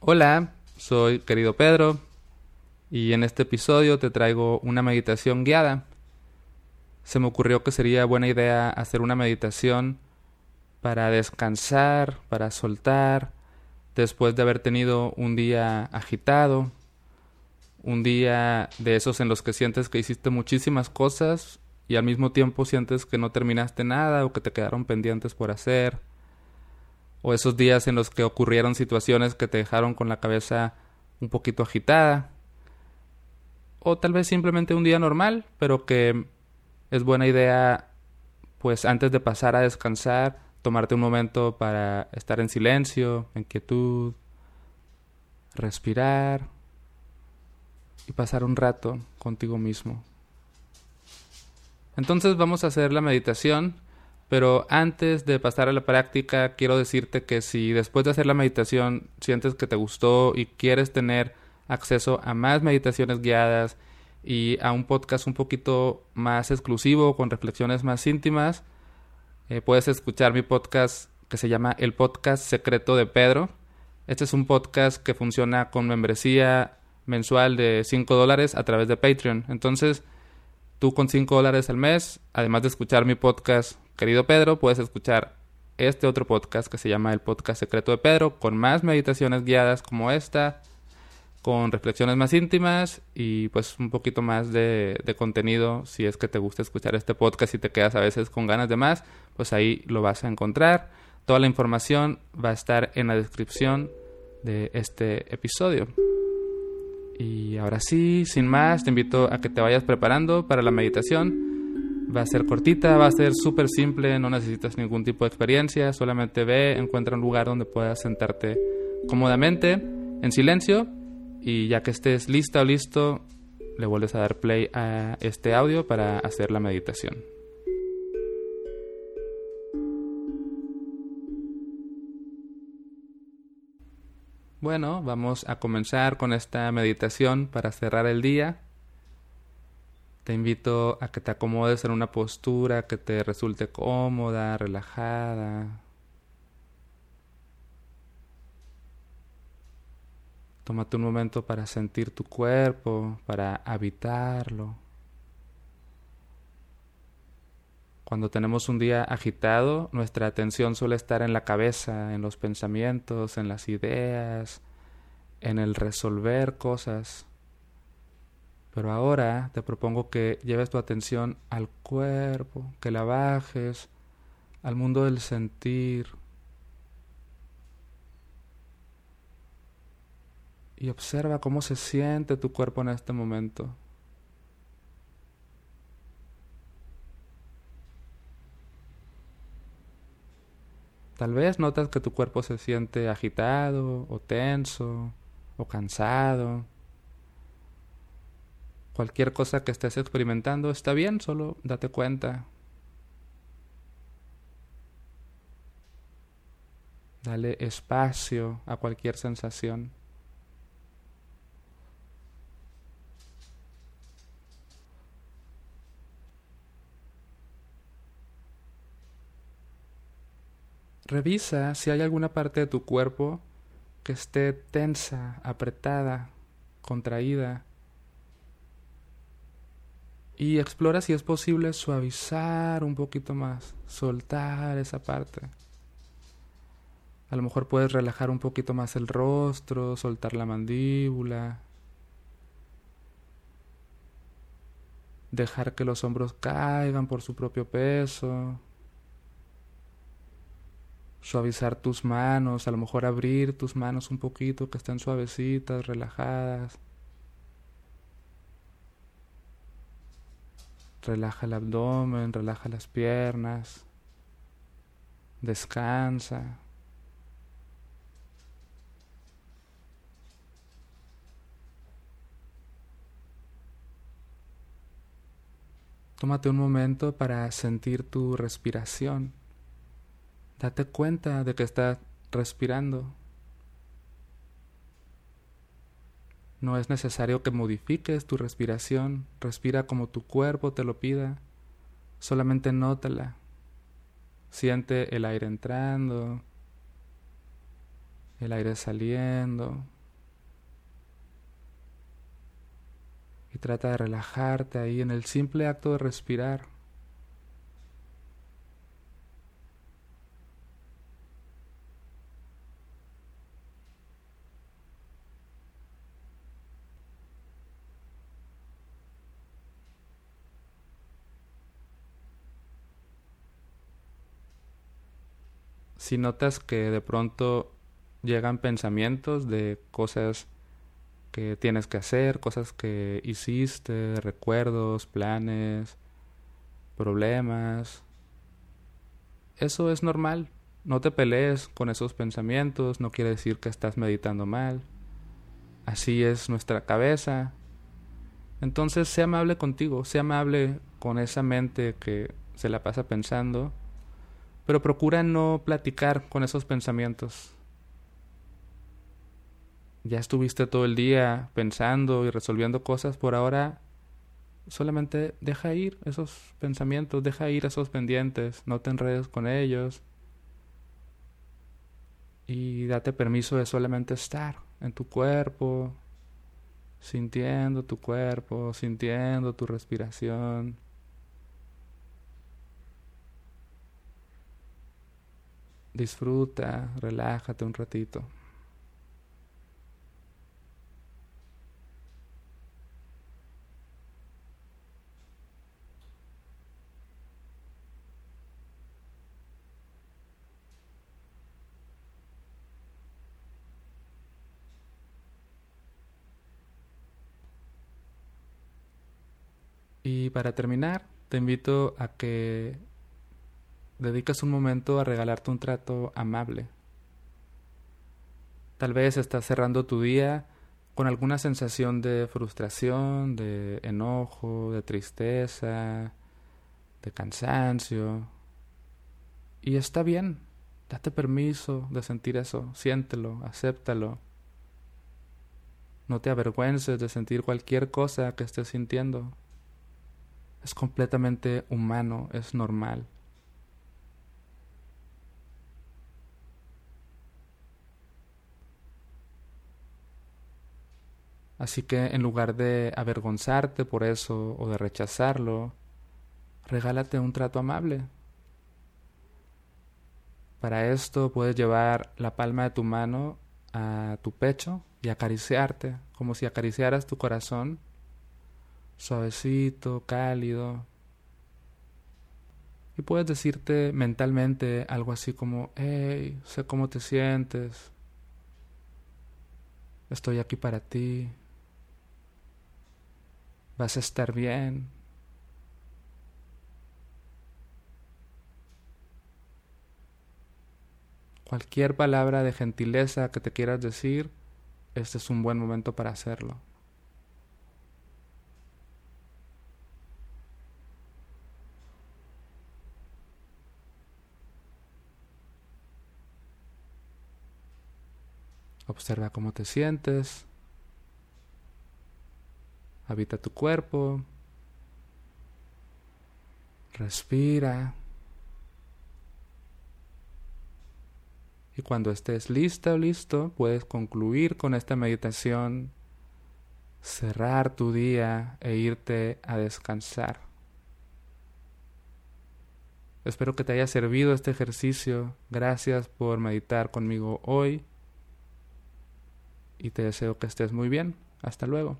Hola, soy querido Pedro y en este episodio te traigo una meditación guiada. Se me ocurrió que sería buena idea hacer una meditación para descansar, para soltar, después de haber tenido un día agitado, un día de esos en los que sientes que hiciste muchísimas cosas y al mismo tiempo sientes que no terminaste nada o que te quedaron pendientes por hacer o esos días en los que ocurrieron situaciones que te dejaron con la cabeza un poquito agitada, o tal vez simplemente un día normal, pero que es buena idea, pues antes de pasar a descansar, tomarte un momento para estar en silencio, en quietud, respirar y pasar un rato contigo mismo. Entonces vamos a hacer la meditación pero antes de pasar a la práctica, quiero decirte que si después de hacer la meditación sientes que te gustó y quieres tener acceso a más meditaciones guiadas y a un podcast un poquito más exclusivo con reflexiones más íntimas, eh, puedes escuchar mi podcast que se llama El Podcast Secreto de Pedro. Este es un podcast que funciona con membresía mensual de 5 dólares a través de Patreon. Entonces, tú con 5 dólares al mes, además de escuchar mi podcast querido Pedro, puedes escuchar este otro podcast que se llama el podcast secreto de Pedro, con más meditaciones guiadas como esta, con reflexiones más íntimas y pues un poquito más de, contenido. Si es que te gusta escuchar este podcast y te quedas a veces con ganas de más, pues ahí lo vas a encontrar. Toda la información va a estar en la descripción de este episodio. Y ahora sí, sin más, te invito a que te vayas preparando para la meditación Va a ser cortita, va a ser súper simple, no necesitas ningún tipo de experiencia, solamente ve, encuentra un lugar donde puedas sentarte cómodamente, en silencio, y ya que estés lista o listo, le vuelves a dar play a este audio para hacer la meditación. Bueno, vamos a comenzar con esta meditación para cerrar el día. Te invito a que te acomodes en una postura que te resulte cómoda, relajada. Tómate un momento para sentir tu cuerpo, para habitarlo. Cuando tenemos un día agitado, nuestra atención suele estar en la cabeza, en los pensamientos, en las ideas, en el resolver cosas. Pero ahora te propongo que lleves tu atención al cuerpo, que la bajes al mundo del sentir. Y observa cómo se siente tu cuerpo en este momento. Tal vez notas que tu cuerpo se siente agitado o tenso o cansado. Cualquier cosa que estés experimentando está bien, solo date cuenta. Dale espacio a cualquier sensación. Revisa si hay alguna parte de tu cuerpo que esté tensa, apretada, contraída. Y explora si es posible suavizar un poquito más, soltar esa parte. A lo mejor puedes relajar un poquito más el rostro, soltar la mandíbula, dejar que los hombros caigan por su propio peso, suavizar tus manos, a lo mejor abrir tus manos un poquito, que estén suavecitas, relajadas. Relaja el abdomen, relaja las piernas, descansa. Tómate un momento para sentir tu respiración. Date cuenta de que estás respirando. No es necesario que modifiques tu respiración, respira como tu cuerpo te lo pida, solamente nótala. Siente el aire entrando el aire saliendo. Y trata de relajarte ahí en el simple acto de respirar. Si notas que de pronto llegan pensamientos de cosas que tienes que hacer, cosas que hiciste, recuerdos, planes, problemas. Eso es normal. No te pelees con esos pensamientos, no quiere decir que estás meditando mal. Así es nuestra cabeza. Entonces, sea amable contigo, sea amable con esa mente que se la pasa pensando, pero procura no platicar con esos pensamientos ya estuviste todo el día pensando y resolviendo cosas, por ahora solamente deja ir esos pensamientos, deja ir esos pendientes, no te enredes con ellos y date permiso de solamente estar en tu cuerpo, sintiendo tu cuerpo, sintiendo tu respiración. Disfruta, relájate un ratito. Y para terminar, te invito a que dediques un momento a regalarte un trato amable. Tal vez estás cerrando tu día con alguna sensación de frustración, de enojo, de tristeza, de cansancio. Y está bien, date permiso de sentir eso, siéntelo, acéptalo. No te avergüences de sentir cualquier cosa que estés sintiendo es completamente humano, es normal. Así que en lugar de avergonzarte por eso o de rechazarlo, regálate un trato amable. Para esto puedes llevar la palma de tu mano a tu pecho y acariciarte, como si acariciaras tu corazón suavecito, cálido. Y puedes decirte mentalmente algo así como, hey, sé cómo te sientes, estoy aquí para ti, vas a estar bien. Cualquier palabra de gentileza que te quieras decir, este es un buen momento para hacerlo. Observa cómo te sientes. Habita tu cuerpo. Respira. Y cuando estés lista o listo, puedes concluir con esta meditación, cerrar tu día e irte a descansar. Espero que te haya servido este ejercicio. Gracias por meditar conmigo hoy y te deseo que estés muy bien. Hasta luego.